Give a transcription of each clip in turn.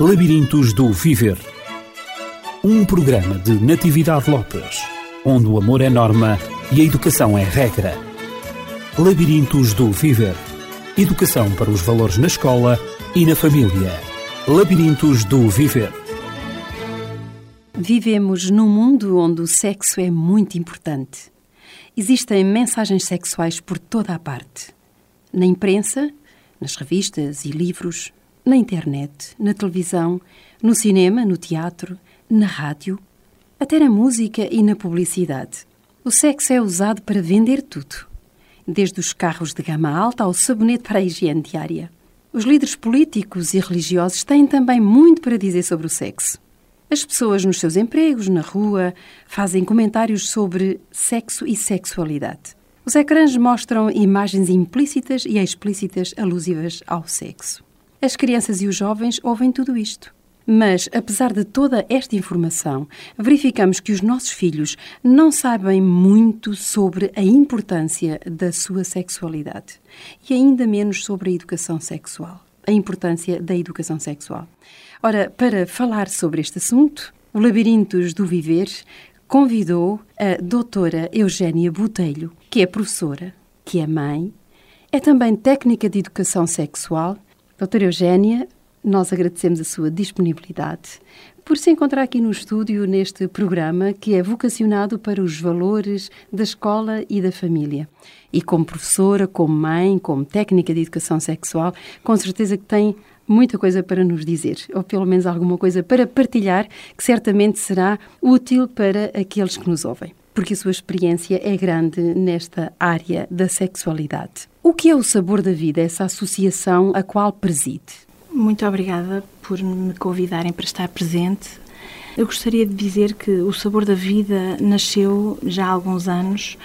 Labirintos do Viver. Um programa de Natividade Lopes, onde o amor é norma e a educação é regra. Labirintos do Viver. Educação para os valores na escola e na família. Labirintos do Viver. Vivemos num mundo onde o sexo é muito importante. Existem mensagens sexuais por toda a parte. Na imprensa, nas revistas e livros, na internet, na televisão, no cinema, no teatro, na rádio, até na música e na publicidade. O sexo é usado para vender tudo, desde os carros de gama alta ao sabonete para a higiene diária. Os líderes políticos e religiosos têm também muito para dizer sobre o sexo. As pessoas nos seus empregos, na rua, fazem comentários sobre sexo e sexualidade. Os ecrãs mostram imagens implícitas e explícitas alusivas ao sexo. As crianças e os jovens ouvem tudo isto. Mas, apesar de toda esta informação, verificamos que os nossos filhos não sabem muito sobre a importância da sua sexualidade e ainda menos sobre a educação sexual. A importância da educação sexual. Ora, para falar sobre este assunto, o Labirintos do Viver convidou a doutora Eugénia Botelho, que é professora, que é mãe, é também técnica de educação sexual Doutora Eugénia, nós agradecemos a sua disponibilidade por se encontrar aqui no estúdio neste programa que é vocacionado para os valores da escola e da família. E como professora, como mãe, como técnica de educação sexual, com certeza que tem muita coisa para nos dizer, ou pelo menos alguma coisa para partilhar, que certamente será útil para aqueles que nos ouvem, porque a sua experiência é grande nesta área da sexualidade. O que é o sabor da vida, essa associação a qual preside? Muito obrigada por me convidarem para estar presente. Eu gostaria de dizer que o Sabor da Vida nasceu já há alguns anos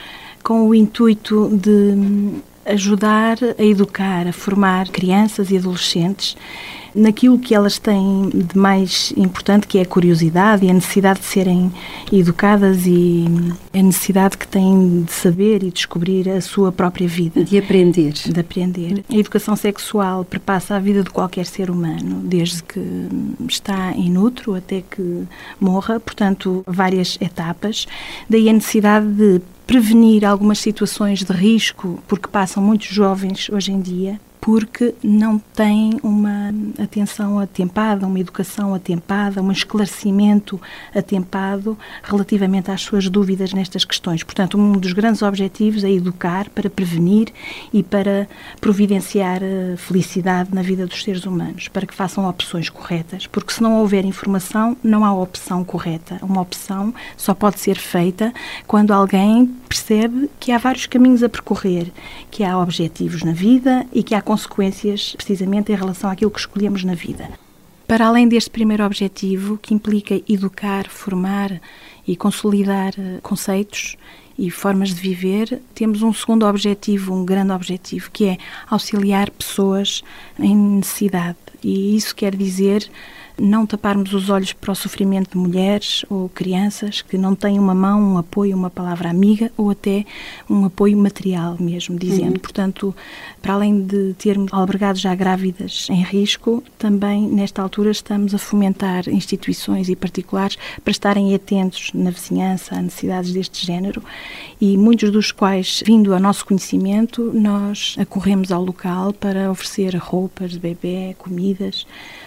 com o intuito de ajudar a educar, a formar crianças e adolescentes naquilo que elas têm de mais importante, que é a curiosidade e a necessidade de serem educadas e a necessidade que têm de saber e descobrir a sua própria vida. De aprender. De aprender. A educação sexual perpassa a vida de qualquer ser humano, desde que está inútero até que morra, portanto, várias etapas. Daí a necessidade de prevenir algumas situações de risco, porque passam muitos jovens hoje em dia porque não têm uma atenção atempada, uma educação atempada, um esclarecimento atempado relativamente às suas dúvidas nestas questões. Portanto, um dos grandes objetivos é educar para prevenir e para providenciar eh, felicidade na vida dos seres humanos, para que façam opções corretas, porque se não houver informação, não há opção correta. Uma opção só pode ser feita quando alguém percebe que há vários caminhos a percorrer, que há objetivos na vida e que há consequências precisamente em relação àquilo que escolhemos na vida. Para além deste primeiro objetivo, que implica educar, formar e consolidar eh, conceitos e formas de viver, temos um segundo objetivo, um grande objetivo, que é auxiliar pessoas em necessidade. E isso quer dizer não taparmos os olhos para o sofrimento de mulheres ou crianças que não têm uma mão, um apoio, uma palavra amiga ou até um apoio material mesmo, dizendo. Uhum. Portanto, para além de termos albergados já grávidas em risco, também nesta altura estamos a fomentar instituições e particulares para estarem atentos na vizinhança a necessidades deste género e muitos dos quais, vindo ao nosso conhecimento, nós acorremos ao local para oferecer roupas de bebê, comidas,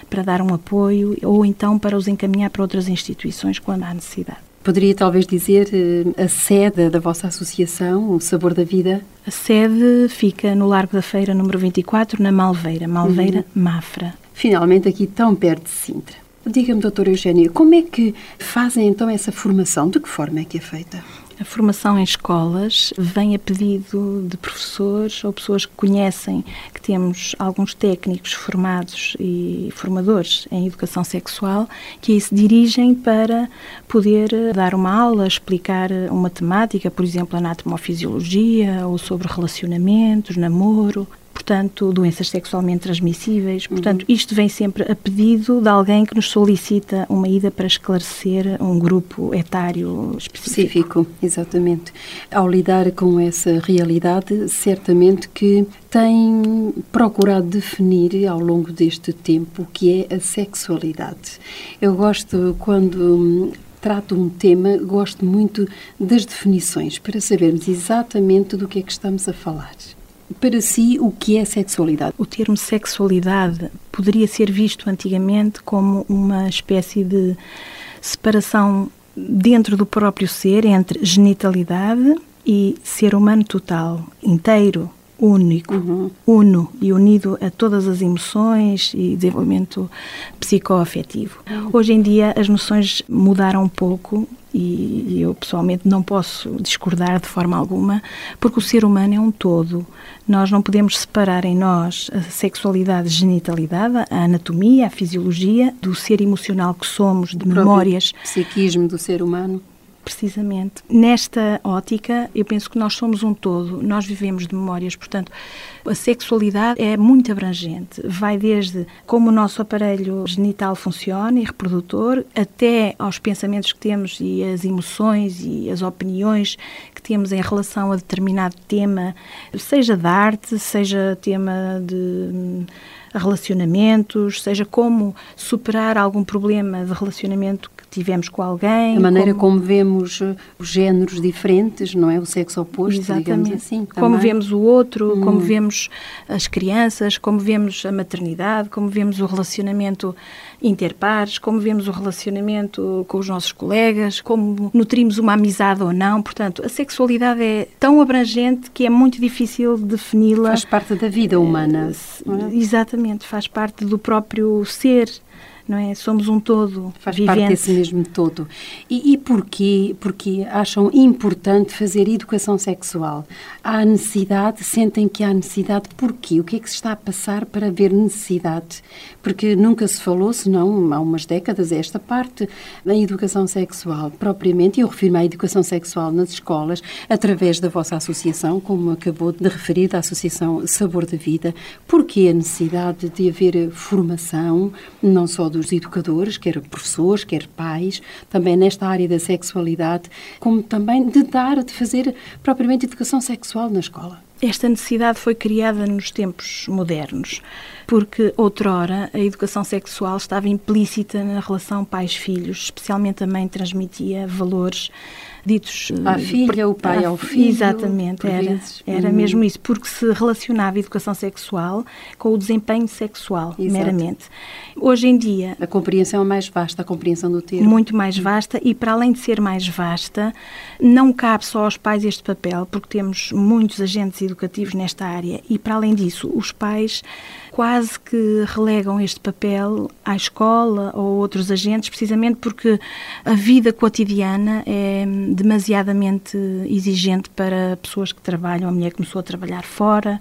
para dar um apoio ou então para os encaminhar para outras instituições quando há necessidade. Poderia talvez dizer eh, a sede da vossa associação, o Sabor da Vida? A sede fica no Largo da Feira, número 24, na Malveira, Malveira, uhum. Mafra. Finalmente aqui tão perto de Sintra. Diga-me, doutora Eugénia, como é que fazem então essa formação? De que forma é que é feita? A formação em escolas vem a pedido de professores ou pessoas que conhecem que temos alguns técnicos formados e formadores em educação sexual que aí se dirigem para poder dar uma aula, explicar uma temática, por exemplo, anatomofisiologia ou sobre relacionamentos, namoro, portanto, doenças sexualmente transmissíveis. Uhum. Portanto, isto vem sempre a pedido de alguém que nos solicita uma ida para esclarecer um grupo etário específico. específico. Exatamente. Ao lidar com essa realidade, certamente que tem procurado definir ao longo deste tempo o que é a sexualidade. Eu gosto quando trato um tema, gosto muito das definições, para sabermos exatamente do que é que estamos a falar. Para si, o que é sexualidade? O termo sexualidade poderia ser visto antigamente como uma espécie de separação dentro do próprio ser entre genitalidade e ser humano total, inteiro, único, uhum. uno e unido a todas as emoções e desenvolvimento psicoafetivo. Uhum. Hoje em dia as noções mudaram um pouco e eu pessoalmente não posso discordar de forma alguma, porque o ser humano é um todo. Nós não podemos separar em nós a sexualidade, genitalidade, a anatomia, a fisiologia do ser emocional que somos, de memórias. Psiquismo do ser humano. Precisamente. Nesta ótica, eu penso que nós somos um todo, nós vivemos de memórias, portanto, a sexualidade é muito abrangente. Vai desde como o nosso aparelho genital funciona e reprodutor, até aos pensamentos que temos e as emoções e as opiniões que temos em relação a determinado tema, seja de arte, seja tema de relacionamentos, seja como superar algum problema de relacionamento que tivemos com alguém. A maneira como, como vemos eh, os géneros diferentes, não é? O sexo oposto, Exatamente. digamos assim. Também. Como vemos o outro, hum. como vemos as crianças, como vemos a maternidade, como vemos o relacionamento interpares, como vemos o relacionamento com os nossos colegas, como nutrimos uma amizade ou não. Portanto, a sexualidade é tão abrangente que é muito difícil defini-la. Faz parte da vida humana. É? Exatamente, faz parte do próprio ser não é? Somos um todo Faz vivente. parte desse mesmo todo. E, e porquê, porquê acham importante fazer educação sexual? Há necessidade, sentem que há necessidade, porquê? O que é que se está a passar para haver necessidade? Porque nunca se falou, senão há umas décadas, esta parte da educação sexual propriamente, e eu refiro-me à educação sexual nas escolas, através da vossa associação, como acabou de referir, da Associação Sabor da Vida. Porquê a necessidade de haver formação, não só do dos educadores, quer professores, quer pais, também nesta área da sexualidade, como também de dar, de fazer propriamente educação sexual na escola. Esta necessidade foi criada nos tempos modernos, porque outrora a educação sexual estava implícita na relação pais-filhos, especialmente a mãe transmitia valores ditos... À eh, filha, o pai ao filho. Exatamente, era, era hum. mesmo isso, porque se relacionava a educação sexual com o desempenho sexual, Exato. meramente. Hoje em dia... A compreensão é mais vasta, a compreensão do termo. Muito mais vasta e, para além de ser mais vasta, não cabe só aos pais este papel, porque temos muitos agentes educativos nesta área e, para além disso, os pais quase que relegam este papel à escola ou outros agentes, precisamente porque a vida cotidiana é demasiadamente exigente para pessoas que trabalham. A mulher começou a trabalhar fora,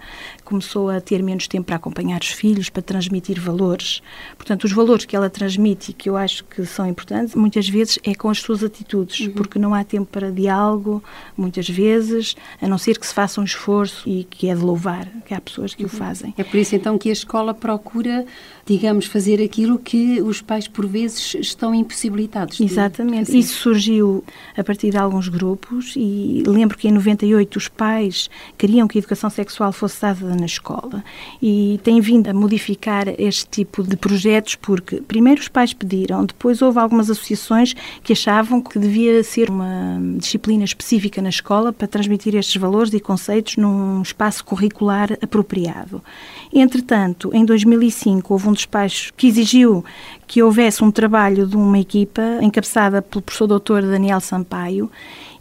começou a ter menos tempo para acompanhar os filhos, para transmitir valores. Portanto, os valores que ela transmite e que eu acho que são importantes, muitas vezes é com as suas atitudes, uhum. porque não há tempo para diálogo, muitas vezes, a não ser que se faça um esforço e que é de louvar, que há pessoas que uhum. o fazem. É por isso então que a escola procura, digamos, fazer aquilo que os pais por vezes estão impossibilitados. Exatamente. Isso surgiu a partir de alguns grupos e lembro que em 98 os pais queriam que a educação sexual fosse dada na escola e tem vindo a modificar este tipo de projetos porque primeiro os pais pediram, depois houve algumas associações que achavam que devia ser uma disciplina específica na escola para transmitir estes valores e conceitos num espaço curricular apropriado. Entretanto, em 2005 houve um despacho que exigiu que houvesse um trabalho de uma equipa encabeçada pelo professor doutor Daniel Sampaio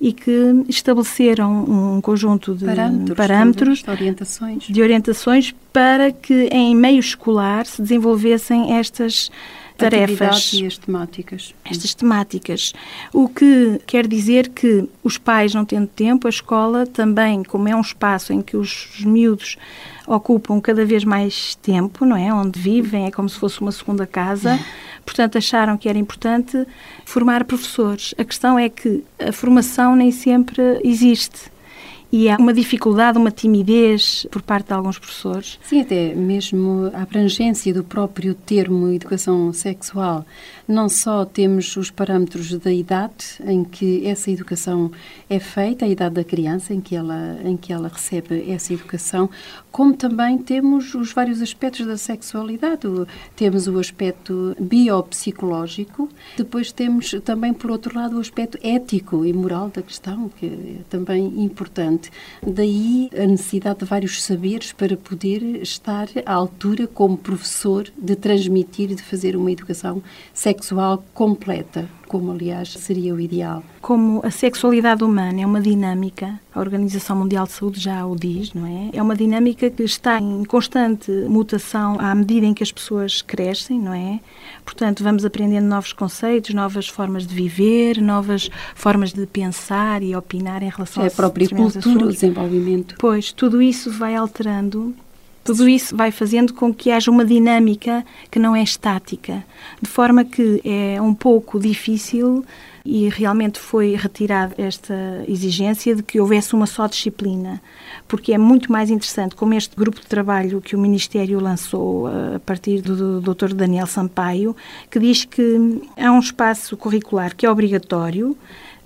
e que estabeleceram um conjunto de parâmetros, parâmetros de, orientações. de orientações para que em meio escolar se desenvolvessem estas tarefas e as temáticas. Estas temáticas. O que quer dizer que os pais não tendo tempo, a escola também, como é um espaço em que os miúdos ocupam cada vez mais tempo, não é? Onde vivem, é como se fosse uma segunda casa. Portanto, acharam que era importante formar professores. A questão é que a formação nem sempre existe e há uma dificuldade, uma timidez por parte de alguns professores. Sim, até mesmo a abrangência do próprio termo educação sexual. Não só temos os parâmetros da idade em que essa educação é feita, a idade da criança em que ela, em que ela recebe essa educação, como também temos os vários aspectos da sexualidade. Temos o aspecto biopsicológico, depois temos também, por outro lado, o aspecto ético e moral da questão, que é também importante. Daí a necessidade de vários saberes para poder estar à altura, como professor, de transmitir e de fazer uma educação sexual completa como aliás seria o ideal. Como a sexualidade humana é uma dinâmica, a Organização Mundial de Saúde já o diz, não é? É uma dinâmica que está em constante mutação à medida em que as pessoas crescem, não é? Portanto, vamos aprendendo novos conceitos, novas formas de viver, novas formas de pensar e opinar em relação é a própria cultura, assuntos. o desenvolvimento. Pois, tudo isso vai alterando tudo isso vai fazendo com que haja uma dinâmica que não é estática, de forma que é um pouco difícil e realmente foi retirada esta exigência de que houvesse uma só disciplina, porque é muito mais interessante, como este grupo de trabalho que o Ministério lançou eh, a partir do Dr. Daniel Sampaio, que diz que há um espaço curricular que é obrigatório,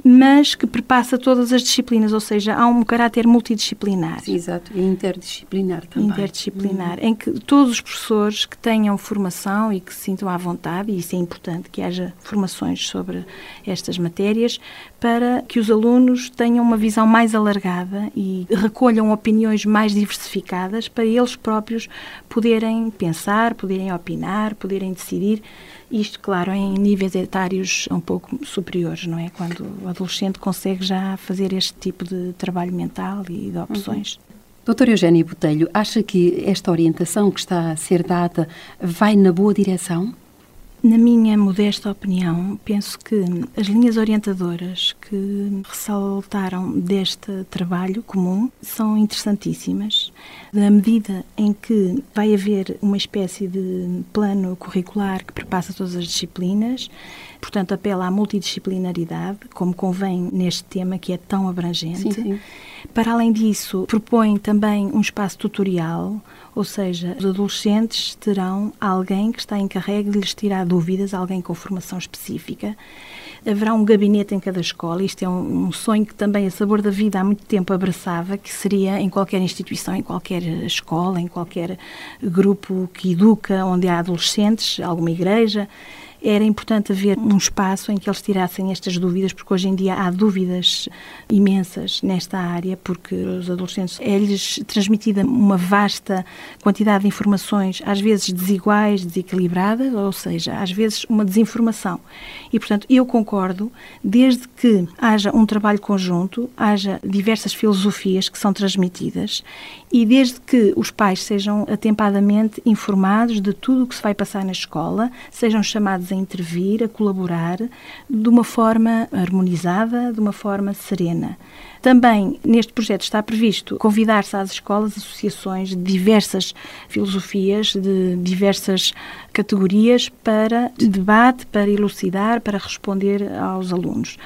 mas que perpassa todas as disciplinas, ou seja, há um caráter multidisciplinar. Sim, exato, e interdisciplinar também. Interdisciplinar, uhum. em que todos os professores que tenham formação e que se sintam à vontade, e isso é importante, que haja formações sobre estas matérias, para que os alunos tenham uma visão mais alargada e recolham opiniões mais diversificadas para eles próprios poderem pensar, poderem opinar, poderem decidir isto, claro, em níveis etários um pouco superiores, não é? Quando o adolescente consegue já fazer este tipo de trabalho mental e de opções. Uhum. Doutor Eugênio Botelho, acha que esta orientação que está a ser dada vai na boa direção? Na minha modesta opinião, penso que as linhas orientadoras que ressaltaram deste trabalho comum são interessantíssimas. Na medida em que vai haver uma espécie de plano curricular que perpassa todas as disciplinas, portanto, apela à multidisciplinaridade, como convém neste tema que é tão abrangente. Sim, sim. Para além disso, propõe também um espaço tutorial ou seja, os adolescentes terão alguém que está encarregue de lhes tirar dúvidas, alguém com formação específica. Haverá um gabinete em cada escola. Isto é um, um sonho que também a Sabor da Vida há muito tempo abraçava, que seria em qualquer instituição, em qualquer escola, em qualquer grupo que educa, onde há adolescentes, alguma igreja era importante haver um espaço em que eles tirassem estas dúvidas, porque hoje em dia há dúvidas imensas nesta área, porque os adolescentes é-lhes transmitida uma vasta quantidade de informações, às vezes desiguais, desequilibradas, ou seja, às vezes uma desinformação. E, portanto, eu concordo, desde que haja um trabalho conjunto, haja diversas filosofias que são transmitidas e desde que os pais sejam atempadamente informados de tudo o que se vai passar na escola, sejam chamados a intervir, a colaborar de uma forma harmonizada, de uma forma serena. Também neste projeto está previsto convidar-se às escolas associações de diversas filosofias, de diversas categorias para debate, para elucidar, para responder aos alunos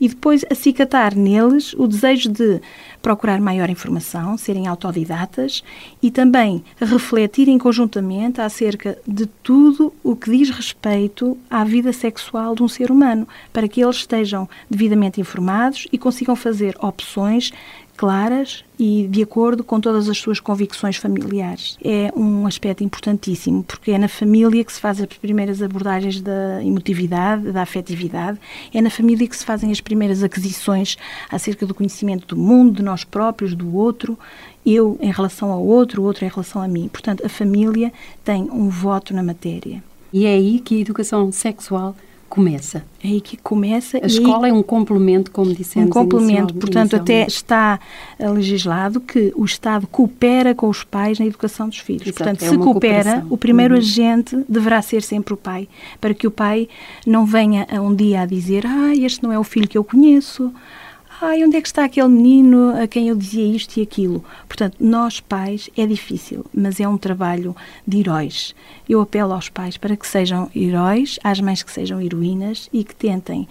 e depois acicatar neles o desejo de procurar maior informação, serem autodidatas e também refletirem conjuntamente acerca de tudo o que diz respeito à vida sexual de um ser humano, para que eles estejam devidamente informados e consigam fazer opções claras e de acordo com todas as suas convicções familiares. É um aspecto importantíssimo, porque é na família que se fazem as primeiras abordagens da emotividade, da afetividade, é na família que se fazem as primeiras aquisições acerca do conhecimento do mundo, de nós próprios, do outro, eu em relação ao outro, o outro em relação a mim. Portanto, a família tem um voto na matéria. E é aí que a educação sexual começa. É aí que começa. A escola é um complemento, como dissemos. Um complemento, portanto, até está legislado que o Estado coopera com os pais na educação dos filhos. Exato, portanto, é se coopera, o primeiro uhum. agente deverá ser sempre o pai, para que o pai não venha um dia a dizer: Ah, este não é o filho que eu conheço ai, onde é que está aquele menino a quem eu dizia isto e aquilo? Portanto, nós pais é difícil, mas é um trabalho de heróis. Eu apelo aos pais para que sejam heróis, às mães que sejam heroínas e que tentem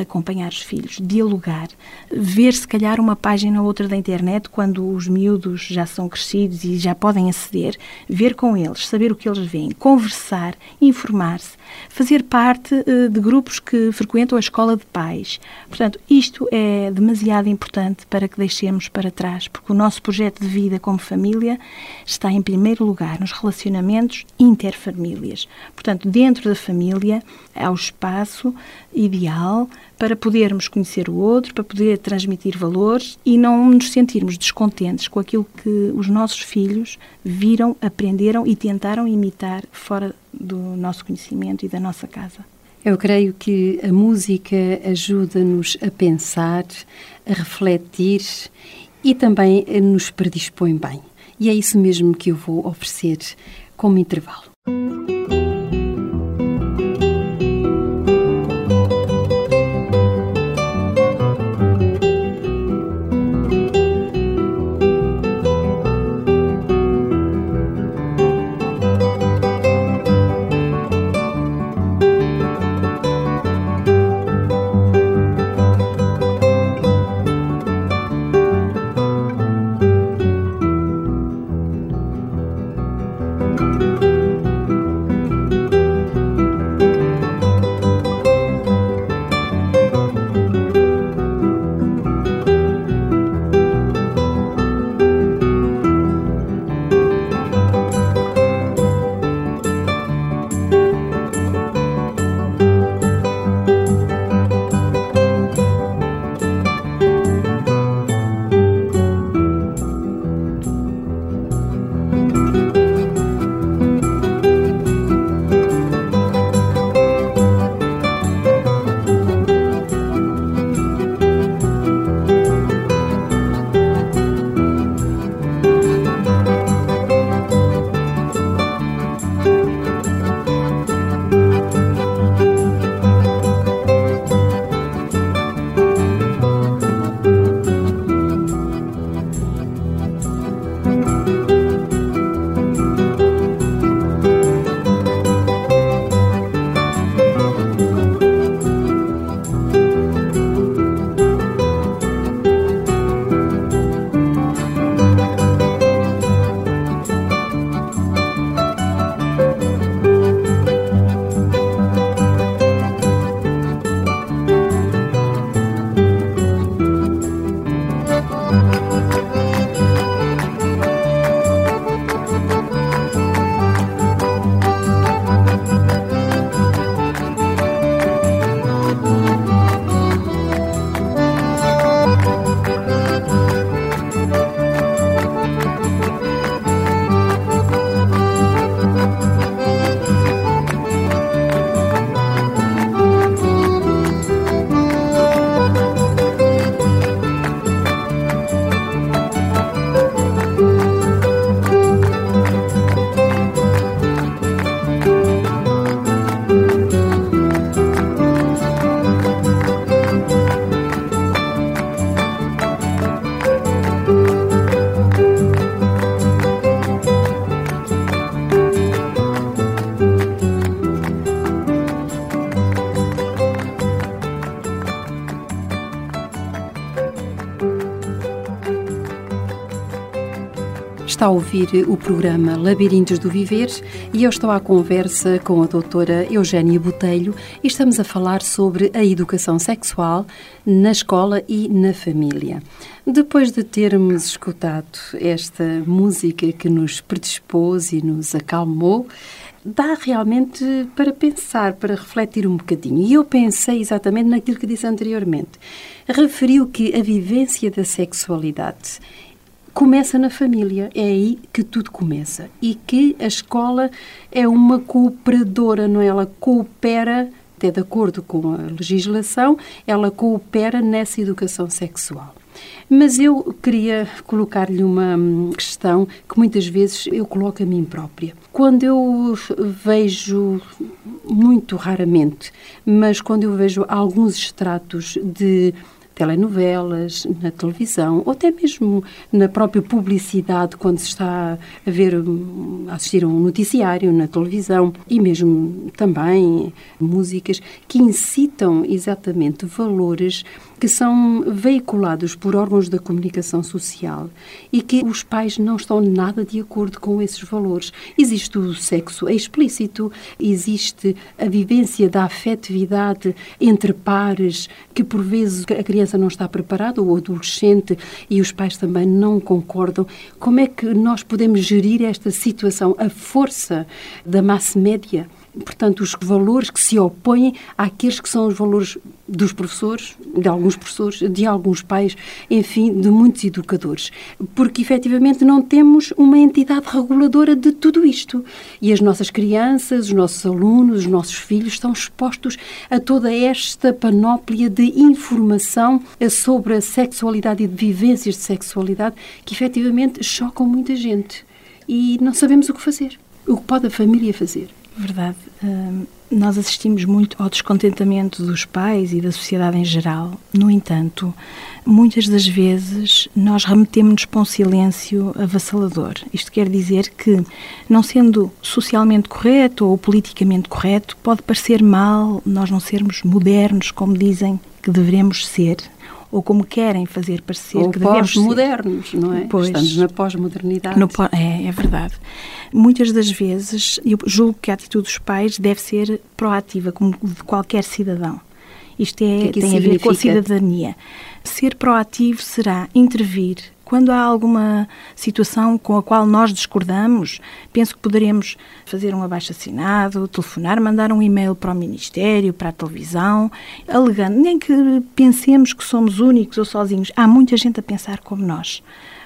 acompanhar os filhos, dialogar, ver se calhar uma página ou outra da internet quando os miúdos já são crescidos e já podem aceder, ver com eles, saber o que eles veem, conversar, informar-se, fazer parte uh, de grupos que frequentam a escola de pais. Portanto, isto é demasiado importante para que deixemos para trás, porque o nosso projeto de vida como família está em primeiro lugar nos relacionamentos interfamílias. Portanto, dentro da família há o espaço ideal para podermos conhecer o outro, para poder transmitir valores e não nos sentirmos descontentes com aquilo que os nossos filhos viram, aprenderam e tentaram imitar fora do nosso conhecimento e da nossa casa. Eu creio que a música ajuda-nos a pensar, a refletir e também nos predispõe bem. E é isso mesmo que eu vou oferecer como intervalo. Está a ouvir o programa Labirintos do Viver e eu estou à conversa com a doutora Eugénia Botelho e estamos a falar sobre a educação sexual na escola e na família. Depois de termos escutado esta música que nos predispôs e nos acalmou, dá realmente para pensar, para refletir um bocadinho. E eu pensei exatamente naquilo que disse anteriormente. Referiu que a vivência da sexualidade começa na família. É aí que tudo começa. E que a escola é uma cooperadora, não é? Ela coopera, até de acordo com a legislação, ela coopera nessa educação sexual. Mas eu queria colocar-lhe uma hum, questão que muitas vezes eu coloco a mim própria. Quando eu vejo, muito raramente, mas quando eu vejo alguns extratos de telenovelas, na televisão, ou até mesmo na própria publicidade, quando se está a ver, a assistir a um noticiário na televisão, e mesmo também músicas que incitam exatamente valores que são veiculados por órgãos da comunicação social e que os pais não estão nada de acordo com esses valores. Existe o sexo explícito, existe a vivência da afetividade entre pares, que por vezes a criança não está preparada, o adolescente, e os pais também não concordam. Como é que nós podemos gerir esta situação? A força da massa média portanto, os valores que se opõem àqueles que são os valores dos professores, de alguns professores, de alguns pais, enfim, de muitos educadores. Porque, efetivamente, não temos uma entidade reguladora de tudo isto. E as nossas crianças, os nossos alunos, os nossos filhos estão expostos a toda esta panóplia de informação sobre a sexualidade e de vivências de sexualidade que, efetivamente, chocam muita gente. E não sabemos o que fazer. O que pode a família fazer? Verdade. Uh, nós assistimos muito ao descontentamento dos pais e da sociedade em geral. No entanto, muitas das vezes nós remetemos-nos para um silêncio avassalador. Isto quer dizer que, não sendo socialmente correto ou politicamente correto, pode parecer mal nós não sermos modernos, como dizem que devemos ser, ou como querem fazer parecer ou que devemos ser. modernos, não é? Pois, Estamos na pós-modernidade. É, é verdade. Muitas das vezes, eu julgo que a atitude dos pais deve ser proativa, como de qualquer cidadão. Isto é, que é tem a ver com a cidadania. Ser proativo será intervir quando há alguma situação com a qual nós discordamos, penso que poderemos fazer um abaixo-assinado, telefonar, mandar um e-mail para o Ministério, para a televisão, alegando, nem que pensemos que somos únicos ou sozinhos. Há muita gente a pensar como nós.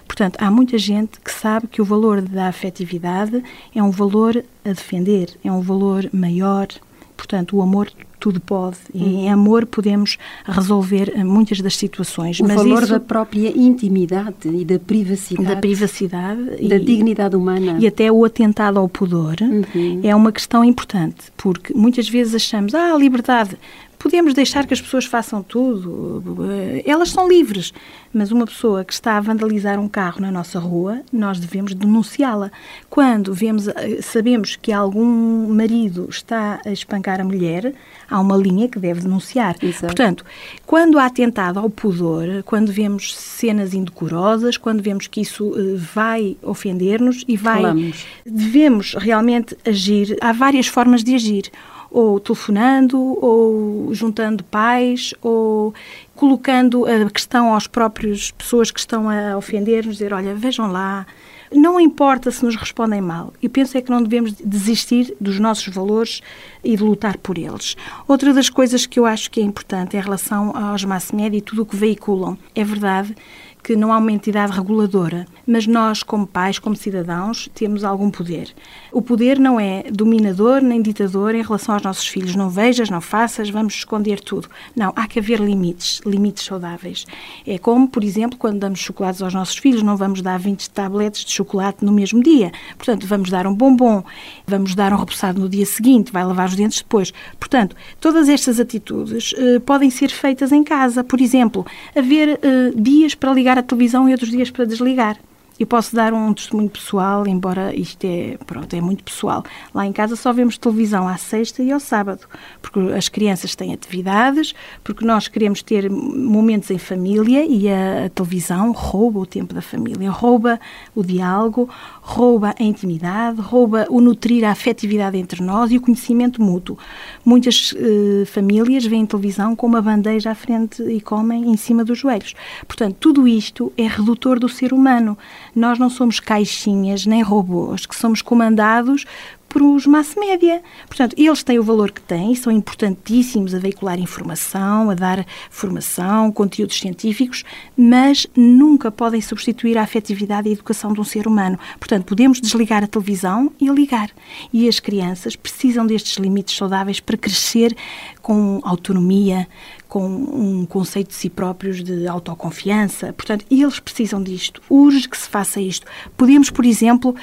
Portanto, há muita gente que sabe que o valor da afetividade é um valor a defender, é um valor maior. Portanto, o amor tudo pode. E em amor podemos resolver eh, muitas das situações. O Mas valor isso, da própria intimidade e da privacidade. Da privacidade. Da e, dignidade humana. E até o atentado ao pudor uhum. é uma questão importante, porque muitas vezes achamos, ah, a liberdade, podemos deixar que as pessoas façam tudo, eh, elas são livres, mas uma pessoa que está a vandalizar um carro na nossa rua, nós devemos denunciá-la. Quando vemos, eh, sabemos que algum marido está a espancar a mulher, há uma linha que deve denunciar. Exato. Portanto, quando há atentado ao pudor, quando vemos cenas indecorosas, quando vemos que isso eh, vai ofender-nos e vai. Falamos. Devemos realmente agir. Há várias formas de agir ou telefonando, ou juntando pais, ou colocando a questão aos próprios pessoas que estão a ofender-nos, dizer, olha, vejam lá, não importa se nos respondem mal. Eu penso é que não devemos desistir dos nossos valores e de lutar por eles. Outra das coisas que eu acho que é importante em relação aos mass media e tudo o que veiculam, é verdade que não há uma entidade reguladora, mas nós, como pais, como cidadãos, temos algum poder. O poder não é dominador nem ditador em relação aos nossos filhos. Não vejas, não faças, vamos esconder tudo. Não, há que haver limites, limites saudáveis. É como, por exemplo, quando damos chocolates aos nossos filhos, não vamos dar 20 tabletes de chocolate no mesmo dia. Portanto, vamos dar um bombom, vamos dar um repousado no dia seguinte, vai lavar os dentes depois. Portanto, todas estas atitudes uh, podem ser feitas em casa. Por exemplo, haver uh, dias para ligar ligar a televisão e outros dias para desligar. Eu posso dar um testemunho pessoal, embora isto é, pronto, é muito pessoal. Lá em casa só vemos televisão à sexta e ao sábado, porque as crianças têm atividades, porque nós queremos ter momentos em família e a, a televisão rouba o tempo da família, rouba o diálogo, rouba a intimidade, rouba o nutrir a afetividade entre nós e o conhecimento mútuo. Muitas eh, famílias veem televisão com uma bandeja à frente e comem em cima dos joelhos. Portanto, tudo isto é redutor do ser humano. Nós não somos caixinhas nem robôs que somos comandados por os mass média. Portanto, eles têm o valor que têm, são importantíssimos a veicular informação, a dar formação, conteúdos científicos, mas nunca podem substituir a afetividade e a educação de um ser humano. Portanto, podemos desligar a televisão e ligar. E as crianças precisam destes limites saudáveis para crescer com autonomia, com um conceito de si próprios de autoconfiança. Portanto, eles precisam disto. Urge que se faça isto. Podemos, por exemplo,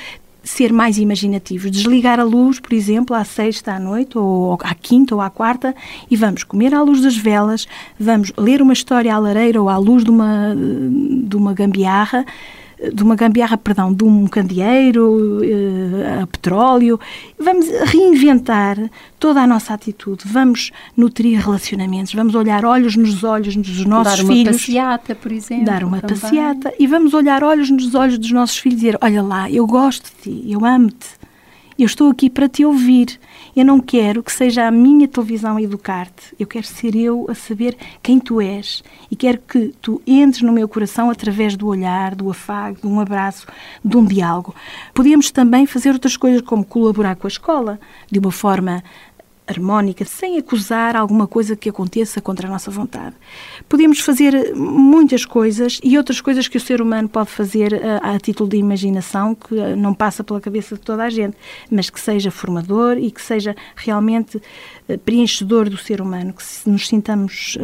ser mais imaginativos, desligar a luz, por exemplo, à sexta à noite, ou à quinta ou à quarta, e vamos comer à luz das velas, vamos ler uma história à lareira ou à luz de uma, de uma gambiarra, de uma gambiarra, perdão, de um candeeiro uh, a petróleo. Vamos reinventar toda a nossa atitude, vamos nutrir relacionamentos, vamos olhar olhos nos olhos dos nossos filhos. Dar uma passeata, por exemplo. Dar uma também. passeata e vamos olhar olhos nos olhos dos nossos filhos e dizer: Olha lá, eu gosto de ti, eu amo-te. Eu estou aqui para te ouvir. Eu não quero que seja a minha televisão a educar-te. Eu quero ser eu a saber quem tu és. E quero que tu entres no meu coração através do olhar, do afago, de um abraço, de um diálogo. Podíamos também fazer outras coisas, como colaborar com a escola, de uma forma harmónica, sem acusar alguma coisa que aconteça contra a nossa vontade. Podemos fazer muitas coisas e outras coisas que o ser humano pode fazer a, a, título de imaginação, que eh, não passa pela cabeça de toda a gente, mas que seja formador e que seja realmente uh, preenchedor do ser humano, que nos sintamos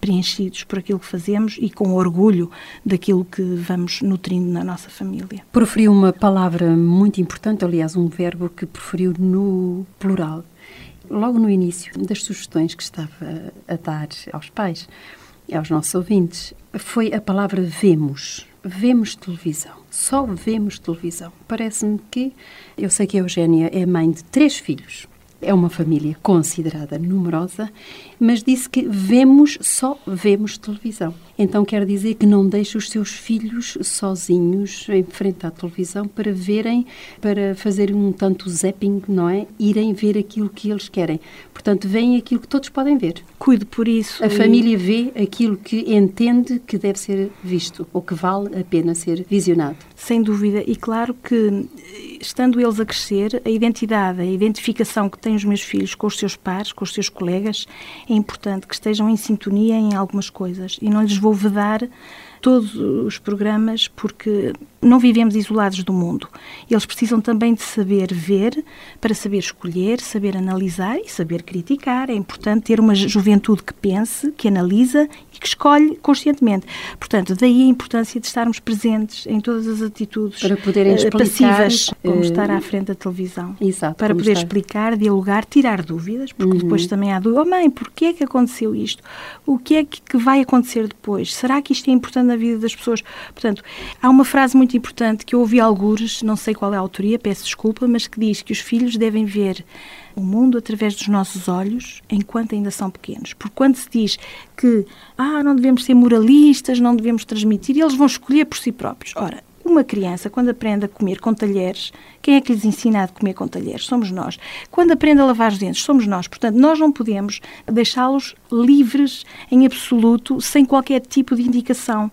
preenchidos por aquilo que fazemos e com orgulho daquilo que vamos nutrindo na nossa família. Proferiu uma palavra muito importante, aliás, um verbo que preferiu no plural logo no início das sugestões que estava a dar aos pais, aos nossos ouvintes, foi a palavra vemos. Vemos televisão. Só vemos televisão. Parece-me que. Eu sei que a Eugénia é mãe de três filhos. É uma família considerada numerosa, mas disse que vemos, só vemos televisão. Então quer dizer que não deixa os seus filhos sozinhos em frente à televisão para verem, para fazer um tanto zapping, não é? Irem ver aquilo que eles querem. Portanto, veem aquilo que todos podem ver. Cuido por isso. A e... família vê aquilo que entende que deve ser visto ou que vale a pena ser visionado. Sem dúvida. E claro que, estando eles a crescer, a identidade, a identificação que têm os meus filhos com os seus pares, com os seus colegas, é importante que estejam em sintonia em algumas coisas. E não lhes vou vedar todos os programas porque não vivemos isolados do mundo. Eles precisam também de saber ver para saber escolher, saber analisar e saber criticar. É importante ter uma juventude que pense, que analisa e que escolhe conscientemente. Portanto, daí a importância de estarmos presentes em todas as atitudes para poderem uh, passivas, como uh, estar à frente da televisão. Exato, para poder estar. explicar, dialogar, tirar dúvidas, porque uhum. depois também há dúvidas. Oh mãe, porquê é que aconteceu isto? O que é que vai acontecer depois? Será que isto é importante na vida das pessoas? Portanto, há uma frase muito importante que eu ouvi algures, não sei qual é a autoria, peço desculpa, mas que diz que os filhos devem ver o mundo através dos nossos olhos enquanto ainda são pequenos. Porque quando se diz que ah, não devemos ser moralistas, não devemos transmitir, eles vão escolher por si próprios. Ora, uma criança, quando aprende a comer com talheres, quem é que lhes ensina a comer com talheres? Somos nós. Quando aprende a lavar os dentes, somos nós. Portanto, nós não podemos deixá-los livres em absoluto, sem qualquer tipo de indicação.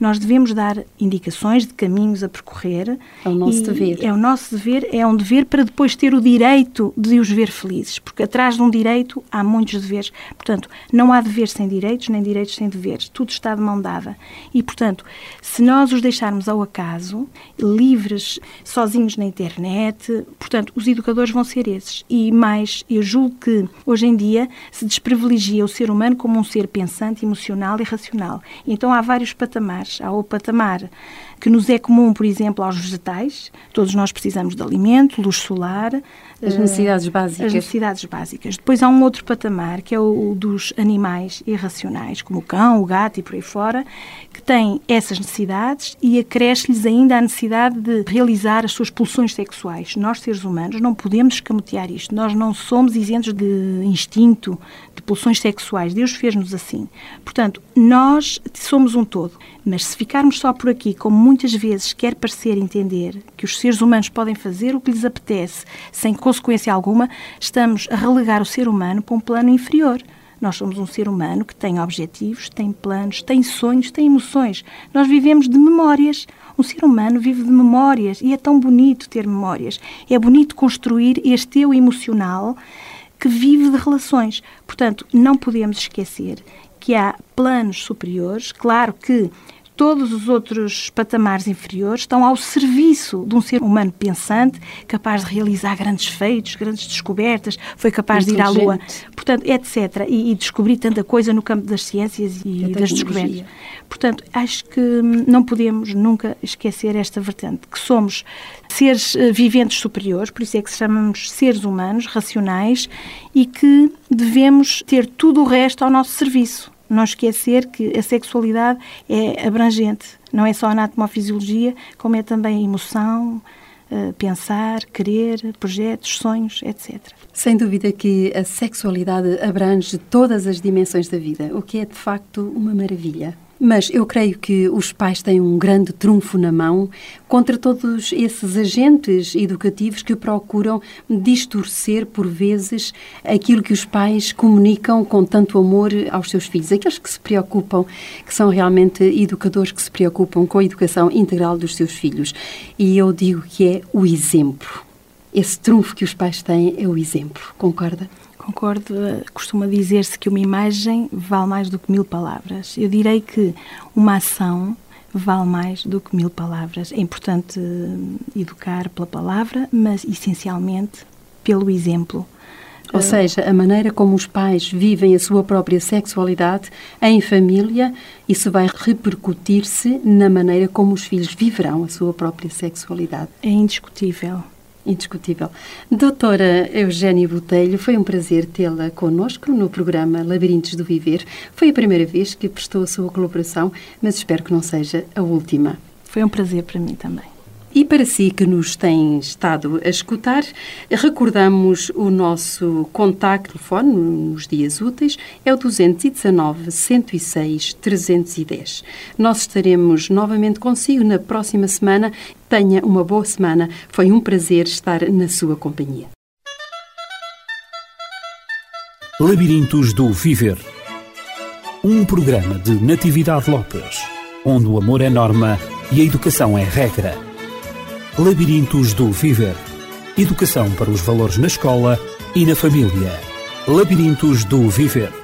Nós devemos dar indicações de caminhos a percorrer. É o nosso dever. É o nosso dever, é um dever para depois ter o direito de os ver felizes, porque atrás de um direito há muitos deveres. Portanto, não há deveres sem direitos, nem direitos sem deveres. Tudo está de mão dada. E, portanto, se nós os deixarmos ao acaso, livres, sozinhos na internet, portanto, os educadores vão ser esses. E mais, eu julgo que hoje em dia se desprivilegia o ser humano como um ser pensante, emocional e racional. Então há vários patamares patamares. Há o patamar que nos é comum, por exemplo, aos vegetais. Todos nós precisamos de alimento, luz solar. As necessidades eh, básicas. As necessidades básicas. Depois há um outro patamar, que é o dos animais irracionais, como o cão, o gato e por aí fora, que têm essas necessidades e acresce-lhes ainda a necessidade de realizar as suas pulsões sexuais. Nós, seres humanos, não podemos escamotear isto. Nós não somos isentos de instinto, de pulsões sexuais. Deus fez-nos assim. Portanto, nós somos um todo. Mas se ficarmos só por aqui, como muitas vezes quer parecer entender que os seres humanos podem fazer o que lhes apetece, sem consequência alguma, estamos a relegar o ser humano para um plano inferior. Nós somos um ser humano que tem objetivos, tem planos, tem sonhos, tem emoções. Nós vivemos de memórias. Um ser humano vive de memórias e é tão bonito ter memórias. É bonito construir este eu emocional que vive de relações. Portanto, não podemos esquecer que há planos superiores. Claro que todos os outros patamares inferiores estão ao serviço de um ser humano pensante, capaz de realizar grandes feitos, grandes descobertas, foi capaz de ir à Lua, portanto, etc. E, e descobrir tanta coisa no campo das ciências e das descobertas. Portanto, acho que não podemos nunca esquecer esta vertente, que somos seres eh, viventes superiores, por isso é que se chamamos seres humanos, racionais, e que devemos ter tudo o resto ao nosso serviço. Não esquecer que a sexualidade é abrangente, não é só anatomofisiologia, como é também emoção, eh, pensar, querer, projetos, sonhos, etc. Sem dúvida que a sexualidade abrange todas as dimensões da vida, o que é de facto uma maravilha. Mas eu creio que os pais têm um grande trunfo na mão contra todos esses agentes educativos que procuram distorcer, por vezes, aquilo que os pais comunicam com tanto amor aos seus filhos. Aqueles que se preocupam, que são realmente educadores que se preocupam com a educação integral dos seus filhos. E eu digo que é o exemplo. Esse trunfo que os pais têm é o exemplo. Concorda? Concordo, costuma dizer-se que uma imagem vale mais do que mil palavras. Eu direi que uma ação vale mais do que mil palavras. É importante eh, educar pela palavra, mas essencialmente pelo exemplo. Ou seja, a maneira como os pais vivem a sua própria sexualidade em família, isso vai repercutir-se na maneira como os filhos viverão a sua própria sexualidade. É indiscutível indiscutível. Doutora Eugénia Botelho, foi um prazer tê-la connosco no programa Labirintos do Viver. Foi a primeira vez que prestou a sua colaboração, mas espero que não seja a última. Foi um prazer para mim também. E para si que nos tem estado a escutar, recordamos o nosso contacto telefone nos dias úteis, é o 219 106 310. Nós estaremos novamente consigo na próxima semana. Tenha uma boa semana. Foi um prazer estar na sua companhia. Labirintos do Viver. Um programa de Natividade Lopes, onde o amor é norma e a educação é regra. Labirintos do Viver. Educação para os valores na escola e na família. Labirintos do Viver.